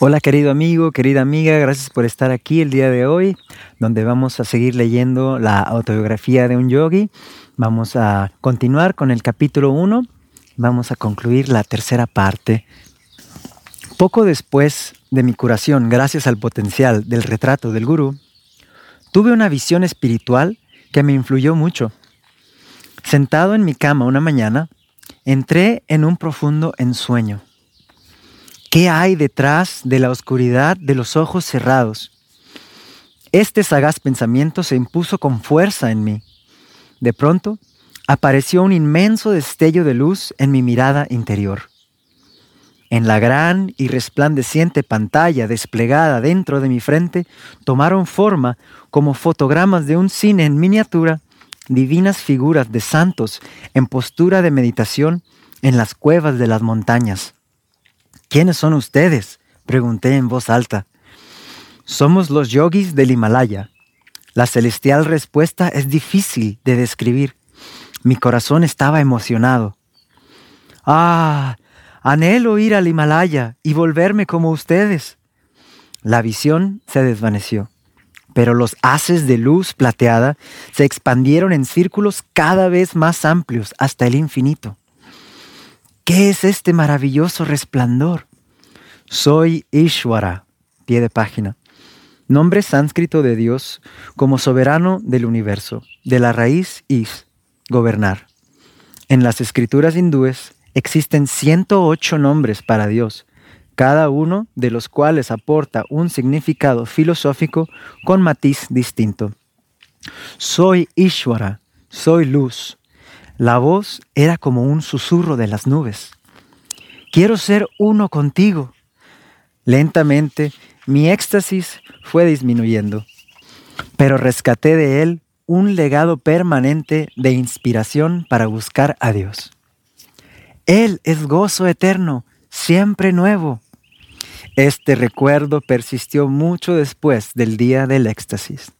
Hola querido amigo, querida amiga, gracias por estar aquí el día de hoy, donde vamos a seguir leyendo la autobiografía de un yogi. Vamos a continuar con el capítulo 1, vamos a concluir la tercera parte. Poco después de mi curación, gracias al potencial del retrato del gurú, tuve una visión espiritual que me influyó mucho. Sentado en mi cama una mañana, entré en un profundo ensueño. ¿Qué hay detrás de la oscuridad de los ojos cerrados? Este sagaz pensamiento se impuso con fuerza en mí. De pronto, apareció un inmenso destello de luz en mi mirada interior. En la gran y resplandeciente pantalla desplegada dentro de mi frente tomaron forma, como fotogramas de un cine en miniatura, divinas figuras de santos en postura de meditación en las cuevas de las montañas. ¿Quiénes son ustedes? pregunté en voz alta. Somos los yogis del Himalaya. La celestial respuesta es difícil de describir. Mi corazón estaba emocionado. Ah, anhelo ir al Himalaya y volverme como ustedes. La visión se desvaneció, pero los haces de luz plateada se expandieron en círculos cada vez más amplios hasta el infinito. ¿Qué es este maravilloso resplandor? Soy Ishwara, pie de página, nombre sánscrito de Dios como soberano del universo, de la raíz Is, gobernar. En las escrituras hindúes existen 108 nombres para Dios, cada uno de los cuales aporta un significado filosófico con matiz distinto. Soy Ishwara, soy luz, la voz era como un susurro de las nubes. Quiero ser uno contigo. Lentamente mi éxtasis fue disminuyendo, pero rescaté de él un legado permanente de inspiración para buscar a Dios. Él es gozo eterno, siempre nuevo. Este recuerdo persistió mucho después del día del éxtasis.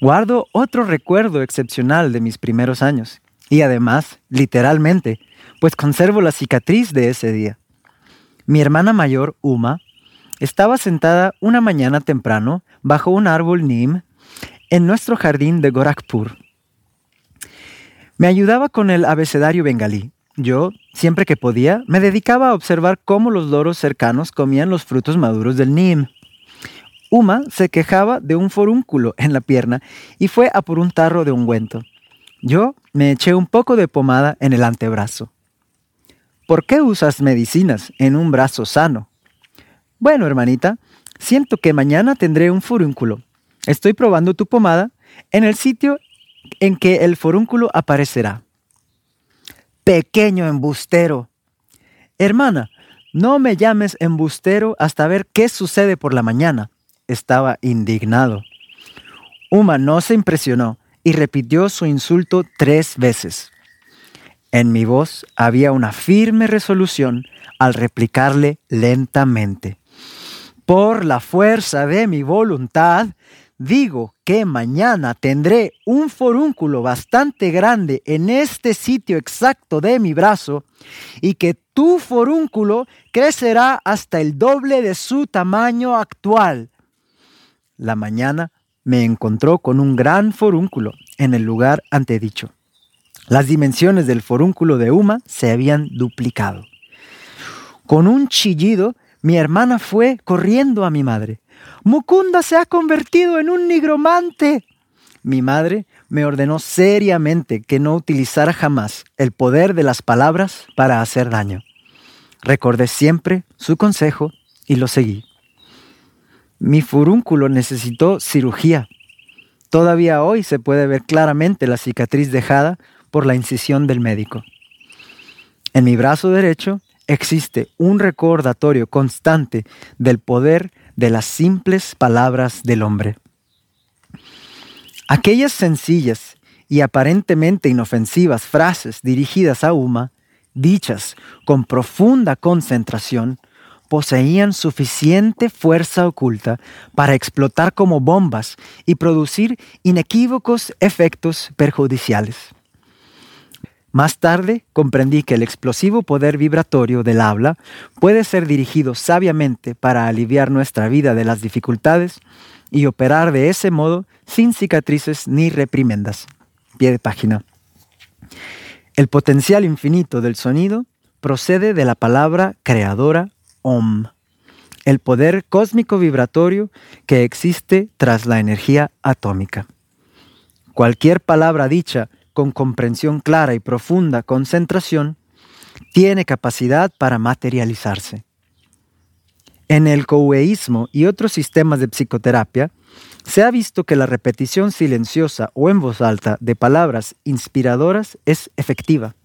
Guardo otro recuerdo excepcional de mis primeros años y además, literalmente, pues conservo la cicatriz de ese día. Mi hermana mayor, Uma, estaba sentada una mañana temprano bajo un árbol Nim en nuestro jardín de Gorakhpur. Me ayudaba con el abecedario bengalí. Yo, siempre que podía, me dedicaba a observar cómo los loros cercanos comían los frutos maduros del Nim. Uma se quejaba de un forúnculo en la pierna y fue a por un tarro de ungüento. Yo me eché un poco de pomada en el antebrazo. ¿Por qué usas medicinas en un brazo sano? Bueno, hermanita, siento que mañana tendré un furúnculo. Estoy probando tu pomada en el sitio en que el forúnculo aparecerá. Pequeño embustero. Hermana, no me llames embustero hasta ver qué sucede por la mañana. Estaba indignado. Uma no se impresionó y repitió su insulto tres veces. En mi voz había una firme resolución al replicarle lentamente. Por la fuerza de mi voluntad, digo que mañana tendré un forúnculo bastante grande en este sitio exacto de mi brazo y que tu forúnculo crecerá hasta el doble de su tamaño actual. La mañana me encontró con un gran forúnculo en el lugar antedicho. Las dimensiones del forúnculo de Uma se habían duplicado. Con un chillido, mi hermana fue corriendo a mi madre. Mukunda se ha convertido en un nigromante. Mi madre me ordenó seriamente que no utilizara jamás el poder de las palabras para hacer daño. Recordé siempre su consejo y lo seguí. Mi furúnculo necesitó cirugía. Todavía hoy se puede ver claramente la cicatriz dejada por la incisión del médico. En mi brazo derecho existe un recordatorio constante del poder de las simples palabras del hombre. Aquellas sencillas y aparentemente inofensivas frases dirigidas a Uma, dichas con profunda concentración, poseían suficiente fuerza oculta para explotar como bombas y producir inequívocos efectos perjudiciales. Más tarde comprendí que el explosivo poder vibratorio del habla puede ser dirigido sabiamente para aliviar nuestra vida de las dificultades y operar de ese modo sin cicatrices ni reprimendas. Pie de página. El potencial infinito del sonido procede de la palabra creadora Om, el poder cósmico vibratorio que existe tras la energía atómica. Cualquier palabra dicha con comprensión clara y profunda concentración, tiene capacidad para materializarse. En el coueísmo y otros sistemas de psicoterapia, se ha visto que la repetición silenciosa o en voz alta de palabras inspiradoras es efectiva.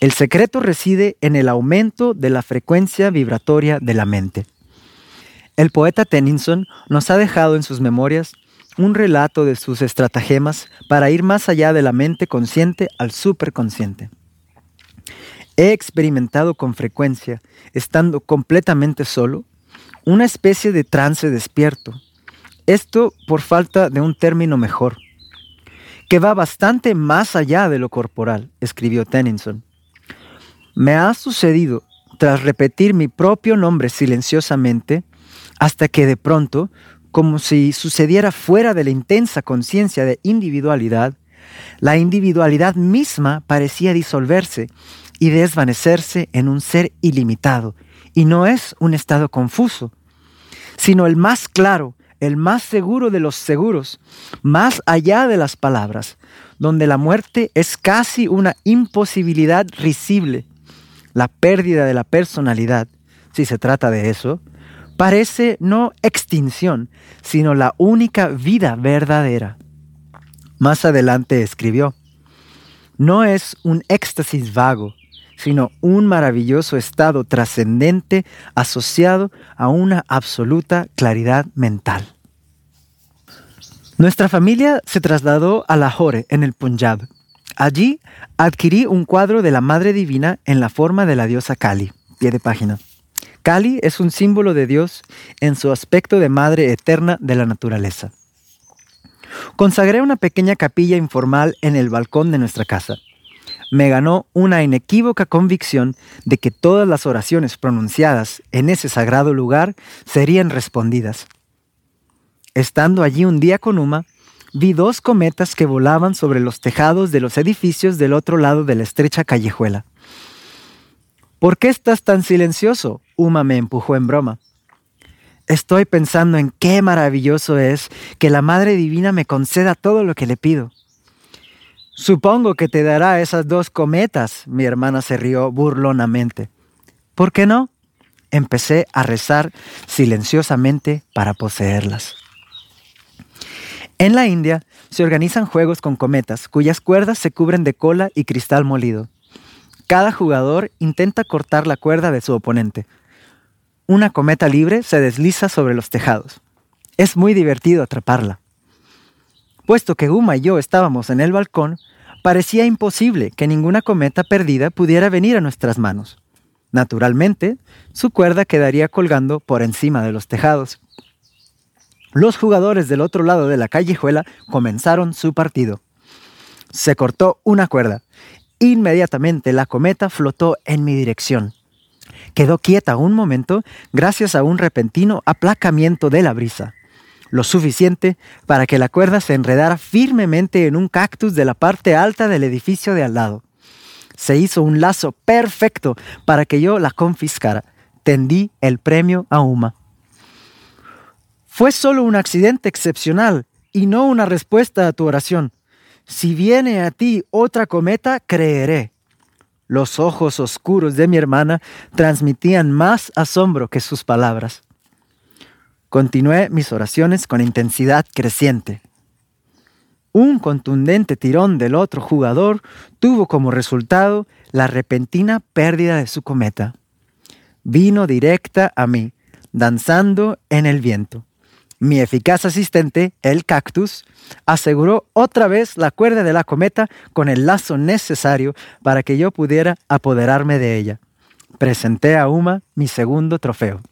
El secreto reside en el aumento de la frecuencia vibratoria de la mente. El poeta Tennyson nos ha dejado en sus memorias un relato de sus estratagemas para ir más allá de la mente consciente al superconsciente. He experimentado con frecuencia, estando completamente solo, una especie de trance despierto. Esto por falta de un término mejor, que va bastante más allá de lo corporal, escribió Tennyson. Me ha sucedido, tras repetir mi propio nombre silenciosamente, hasta que de pronto como si sucediera fuera de la intensa conciencia de individualidad, la individualidad misma parecía disolverse y desvanecerse en un ser ilimitado. Y no es un estado confuso, sino el más claro, el más seguro de los seguros, más allá de las palabras, donde la muerte es casi una imposibilidad risible, la pérdida de la personalidad, si se trata de eso, parece no extinción, sino la única vida verdadera. Más adelante escribió, no es un éxtasis vago, sino un maravilloso estado trascendente asociado a una absoluta claridad mental. Nuestra familia se trasladó a Lahore, en el Punjab. Allí adquirí un cuadro de la Madre Divina en la forma de la diosa Kali. Pie de página. Kali es un símbolo de Dios en su aspecto de madre eterna de la naturaleza. Consagré una pequeña capilla informal en el balcón de nuestra casa. Me ganó una inequívoca convicción de que todas las oraciones pronunciadas en ese sagrado lugar serían respondidas. Estando allí un día con Uma, vi dos cometas que volaban sobre los tejados de los edificios del otro lado de la estrecha callejuela. ¿Por qué estás tan silencioso? Uma me empujó en broma. Estoy pensando en qué maravilloso es que la Madre Divina me conceda todo lo que le pido. Supongo que te dará esas dos cometas, mi hermana se rió burlonamente. ¿Por qué no? Empecé a rezar silenciosamente para poseerlas. En la India se organizan juegos con cometas cuyas cuerdas se cubren de cola y cristal molido. Cada jugador intenta cortar la cuerda de su oponente. Una cometa libre se desliza sobre los tejados. Es muy divertido atraparla. Puesto que Uma y yo estábamos en el balcón, parecía imposible que ninguna cometa perdida pudiera venir a nuestras manos. Naturalmente, su cuerda quedaría colgando por encima de los tejados. Los jugadores del otro lado de la callejuela comenzaron su partido. Se cortó una cuerda Inmediatamente la cometa flotó en mi dirección. Quedó quieta un momento gracias a un repentino aplacamiento de la brisa, lo suficiente para que la cuerda se enredara firmemente en un cactus de la parte alta del edificio de al lado. Se hizo un lazo perfecto para que yo la confiscara. Tendí el premio a Uma. Fue solo un accidente excepcional y no una respuesta a tu oración. Si viene a ti otra cometa, creeré. Los ojos oscuros de mi hermana transmitían más asombro que sus palabras. Continué mis oraciones con intensidad creciente. Un contundente tirón del otro jugador tuvo como resultado la repentina pérdida de su cometa. Vino directa a mí, danzando en el viento. Mi eficaz asistente, el cactus, aseguró otra vez la cuerda de la cometa con el lazo necesario para que yo pudiera apoderarme de ella. Presenté a Uma mi segundo trofeo.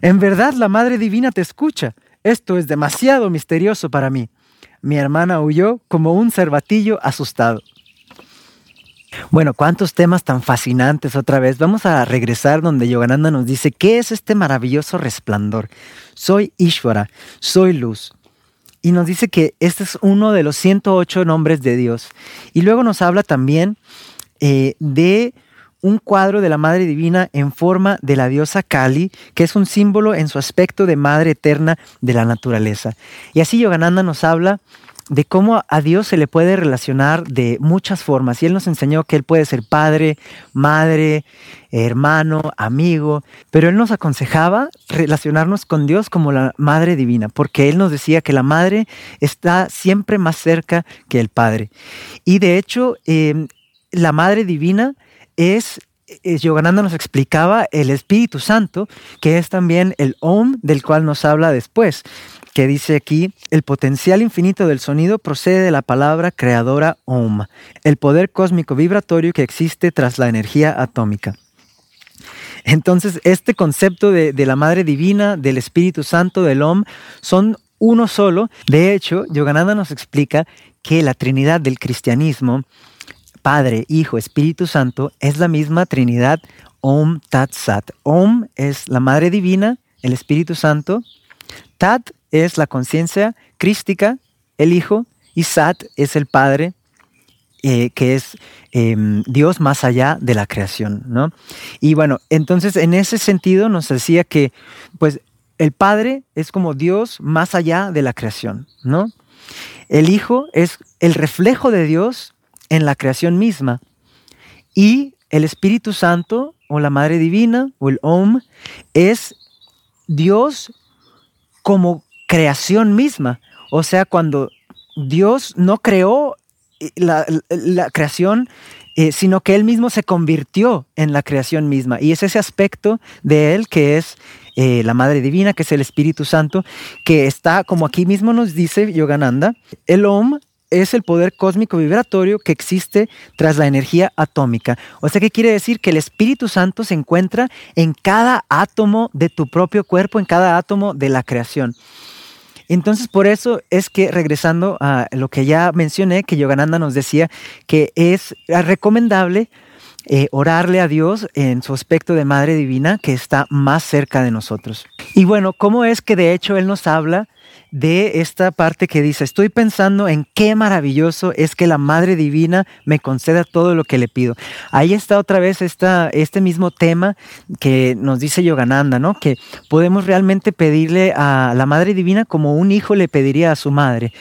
En verdad la Madre Divina te escucha. Esto es demasiado misterioso para mí. Mi hermana huyó como un cervatillo asustado. Bueno, cuántos temas tan fascinantes otra vez. Vamos a regresar donde Yogananda nos dice, ¿qué es este maravilloso resplandor? Soy Ishvara, soy luz. Y nos dice que este es uno de los 108 nombres de Dios. Y luego nos habla también eh, de un cuadro de la Madre Divina en forma de la diosa Kali, que es un símbolo en su aspecto de Madre Eterna de la naturaleza. Y así Yogananda nos habla de cómo a Dios se le puede relacionar de muchas formas. Y Él nos enseñó que Él puede ser padre, madre, hermano, amigo, pero Él nos aconsejaba relacionarnos con Dios como la Madre Divina, porque Él nos decía que la Madre está siempre más cerca que el Padre. Y de hecho, em, la Madre Divina es Yogananda nos explicaba el Espíritu Santo, que es también el Om del cual nos habla después que dice aquí, el potencial infinito del sonido procede de la palabra creadora Om, el poder cósmico vibratorio que existe tras la energía atómica. Entonces, este concepto de, la Madre Divina, del Espíritu Santo, del Om, son uno solo. De hecho, Yogananda nos explica que la Trinidad del cristianismo, Padre, Hijo, Espíritu Santo, es la misma Trinidad Om Tat Sat. Om es la Madre Divina, el Espíritu Santo. Tat es la conciencia crística, el Hijo, y Sat es el Padre, eh, que es em, Dios más allá de la creación, ¿no? Y bueno, entonces en ese sentido nos decía que, pues, el Padre es como Dios más allá de la creación, ¿no? El Hijo es el reflejo de Dios en la creación misma. Y el Espíritu Santo, o la Madre Divina, o el Om, es Dios como creación misma. O sea, cuando Dios no creó eh, la, creación, eh, sino que Él mismo se convirtió en la creación misma. Y es ese aspecto de Él que es eh, la Madre Divina, que es el Espíritu Santo, que está, como aquí mismo nos dice Yogananda, el Om es el poder cósmico vibratorio que existe tras la energía atómica. O sea, ¿qué quiere decir? Que el Espíritu Santo se encuentra en cada átomo de tu propio cuerpo, en cada átomo de la creación. Entonces, por eso es que regresando a lo que ya mencioné, que Yogananda nos decía que es recomendable eh, orarle a Dios en su aspecto de Madre Divina que está más cerca de nosotros. Y bueno, ¿cómo es que de hecho Él nos habla de esta parte que dice, estoy pensando en qué maravilloso es que la Madre Divina me conceda todo lo que le pido. Ahí está otra vez esta, este mismo tema que nos dice Yogananda, ¿no? Que podemos realmente pedirle a la Madre Divina como un hijo le pediría a su madre.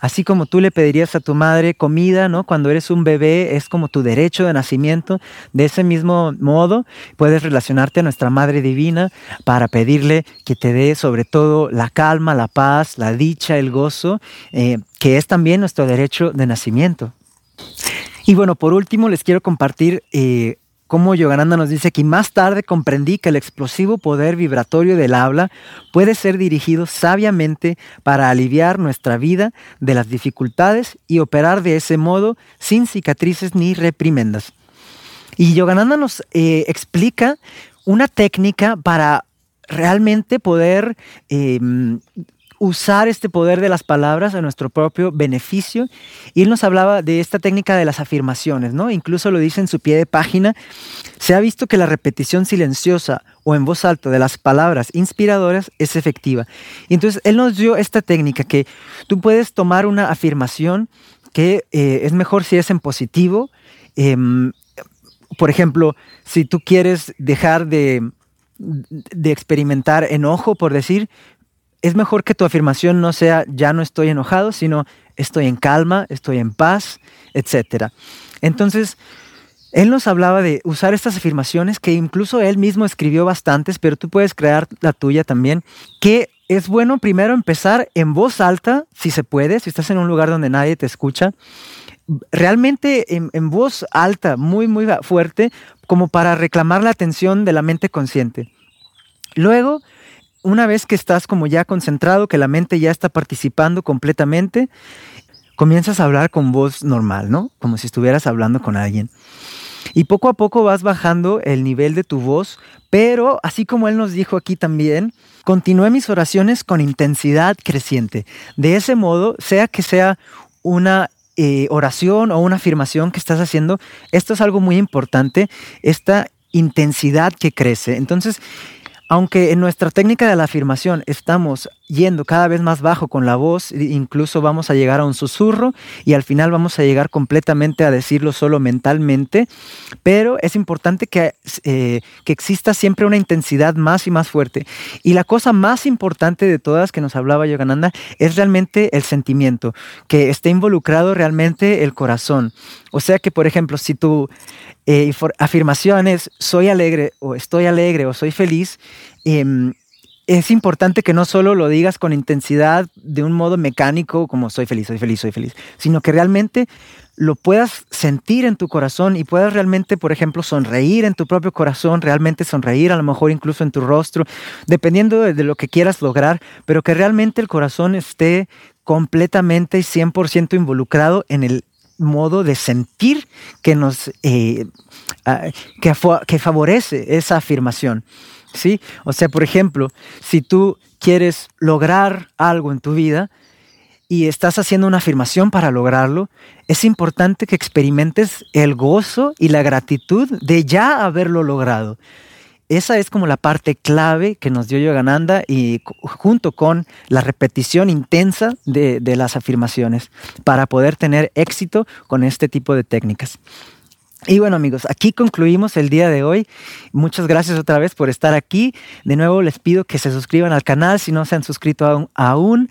Así como tú le pedirías a tu madre comida, ¿no? Cuando eres un bebé es como tu derecho de nacimiento. De ese mismo modo puedes relacionarte a nuestra Madre Divina para pedirle que te dé sobre todo la calma, la paz, la dicha, el gozo, eh, que es también nuestro derecho de nacimiento. Y bueno, por último les quiero compartir eh, como Yogananda nos dice que más tarde comprendí que el explosivo poder vibratorio del habla puede ser dirigido sabiamente para aliviar nuestra vida de las dificultades y operar de ese modo sin cicatrices ni reprimendas. Y Yogananda nos eh, explica una técnica para realmente poder em, usar este poder de las palabras a nuestro propio beneficio. Y él nos hablaba de esta técnica de las afirmaciones, ¿no? Incluso lo dice en su pie de página. Se ha visto que la repetición silenciosa o en voz alta de las palabras inspiradoras es efectiva. Y entonces él nos dio esta técnica que tú puedes tomar una afirmación que eh, es mejor si es en positivo. Em, por ejemplo, si tú quieres dejar de, de experimentar enojo, por decir, es mejor que tu afirmación no sea ya no estoy enojado, sino estoy en calma, estoy en paz, etc. Entonces, él nos hablaba de usar estas afirmaciones que incluso él mismo escribió bastantes, pero tú puedes crear la tuya también, que es bueno primero empezar en voz alta, si se puede, si estás en un lugar donde nadie te escucha, realmente en, en voz alta, muy, muy fuerte, como para reclamar la atención de la mente consciente. Luego, una vez que estás como ya concentrado, que la mente ya está participando completamente, comienzas a hablar con voz normal, ¿no? Como si estuvieras hablando con alguien. Y poco a poco vas bajando el nivel de tu voz, pero así como él nos dijo aquí también, continúe mis oraciones con intensidad creciente. De ese modo, sea que sea una eh, oración o una afirmación que estás haciendo, esto es algo muy importante, esta intensidad que crece. Entonces, aunque en nuestra técnica de la afirmación estamos yendo cada vez más bajo con la voz, incluso vamos a llegar a un susurro y al final vamos a llegar completamente a decirlo solo mentalmente, pero es importante que, eh, que exista siempre una intensidad más y más fuerte. Y la cosa más importante de todas que nos hablaba Yogananda es realmente el sentimiento, que esté involucrado realmente el corazón. O sea que, por ejemplo, si tu eh, afirmación es soy alegre o estoy alegre o soy feliz, em, es importante que no solo lo digas con intensidad de un modo mecánico, como soy feliz, soy feliz, soy feliz, sino que realmente lo puedas sentir en tu corazón y puedas realmente, por ejemplo, sonreír en tu propio corazón, realmente sonreír, a lo mejor incluso en tu rostro, dependiendo de, lo que quieras lograr, pero que realmente el corazón esté completamente y 100% involucrado en el modo de sentir que nos eh, ah, que, que favorece esa afirmación. ¿Sí? O sea, por ejemplo, si tú quieres lograr algo en tu vida y estás haciendo una afirmación para lograrlo, es importante que experimentes el gozo y la gratitud de ya haberlo logrado. Esa es como la parte clave que nos dio Yogananda y junto con la repetición intensa de, de las afirmaciones para poder tener éxito con este tipo de técnicas. Y bueno amigos, aquí concluimos el día de hoy. Muchas gracias otra vez por estar aquí. De nuevo les pido que se suscriban al canal si no se han suscrito aún,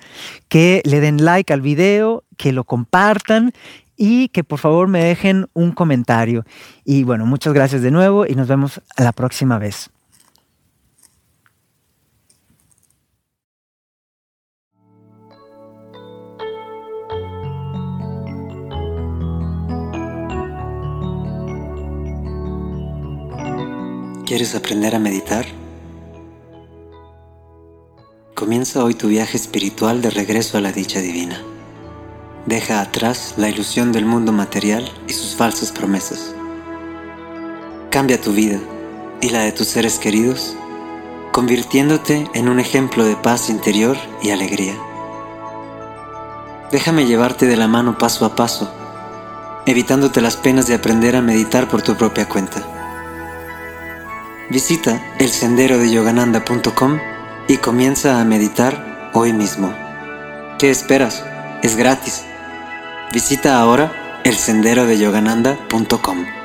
que le den like al video, que lo compartan y que por favor me dejen un comentario. Y bueno, muchas gracias de nuevo y nos vemos la próxima vez. ¿Quieres aprender a meditar? Comienza hoy tu viaje espiritual de regreso a la dicha divina. Deja atrás la ilusión del mundo material y sus falsas promesas. Cambia tu vida y la de tus seres queridos, convirtiéndote en un ejemplo de paz interior y alegría. Déjame llevarte de la mano paso a paso, evitándote las penas de aprender a meditar por tu propia cuenta. Visita el sendero de yogananda.com y comienza a meditar hoy mismo. ¿Qué esperas? Es gratis. Visita ahora el sendero de yogananda.com.